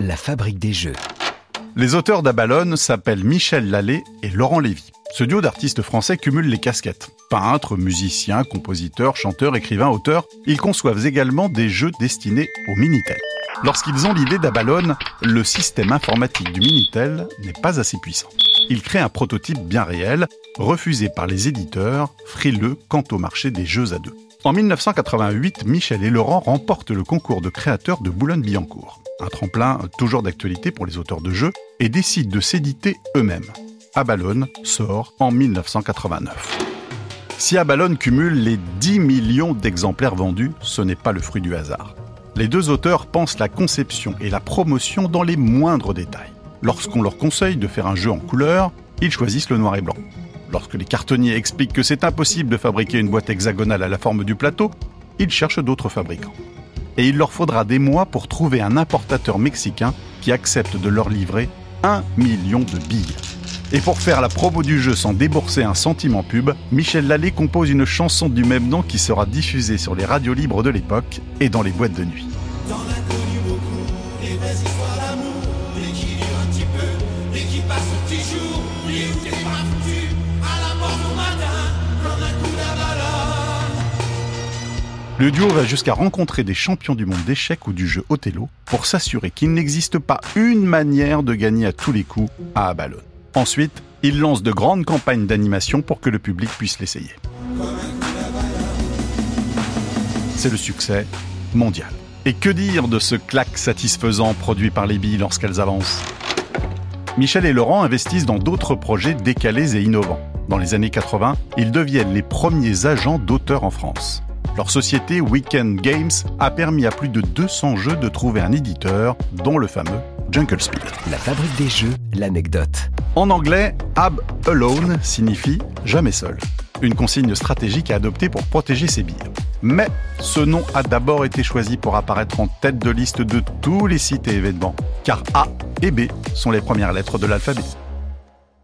la fabrique des jeux. Les auteurs d'Abalone s'appellent Michel Lallet et Laurent Lévy. Ce duo d'artistes français cumule les casquettes. Peintres, musiciens, compositeurs, chanteurs, écrivains, auteurs, ils conçoivent également des jeux destinés au Minitel. Lorsqu'ils ont l'idée d'Abalone, le système informatique du Minitel n'est pas assez puissant. Ils créent un prototype bien réel, refusé par les éditeurs, frileux quant au marché des jeux à deux. En 1988, Michel et Laurent remportent le concours de créateurs de Boulogne-Billancourt, un tremplin toujours d'actualité pour les auteurs de jeux, et décident de s'éditer eux-mêmes. Abalone sort en 1989. Si Abalone cumule les 10 millions d'exemplaires vendus, ce n'est pas le fruit du hasard. Les deux auteurs pensent la conception et la promotion dans les moindres détails. Lorsqu'on leur conseille de faire un jeu en couleur, ils choisissent le noir et blanc. Lorsque les cartonniers expliquent que c'est impossible de fabriquer une boîte hexagonale à la forme du plateau, ils cherchent d'autres fabricants. Et il leur faudra des mois pour trouver un importateur mexicain qui accepte de leur livrer un million de billes. Et pour faire la promo du jeu sans débourser un centime pub, Michel Lallet compose une chanson du même nom qui sera diffusée sur les radios libres de l'époque et dans les boîtes de nuit. Le duo va jusqu'à rencontrer des champions du monde d'échecs ou du jeu Othello pour s'assurer qu'il n'existe pas une manière de gagner à tous les coups à Abalone. Ensuite, il lance de grandes campagnes d'animation pour que le public puisse l'essayer. C'est le succès mondial. Et que dire de ce claque satisfaisant produit par les billes lorsqu'elles avancent? Michel et Laurent investissent dans d'autres projets décalés et innovants. Dans les années 80, ils deviennent les premiers agents d'auteurs en France. Leur société Weekend Games a permis à plus de 200 jeux de trouver un éditeur, dont le fameux Jungle Speed. La fabrique des jeux, l'anecdote. En anglais, Ab Alone signifie jamais seul. Une consigne stratégique à adopter pour protéger ses billes. Mais ce nom a d'abord été choisi pour apparaître en tête de liste de tous les sites et événements, car A et B sont les premières lettres de l'alphabet.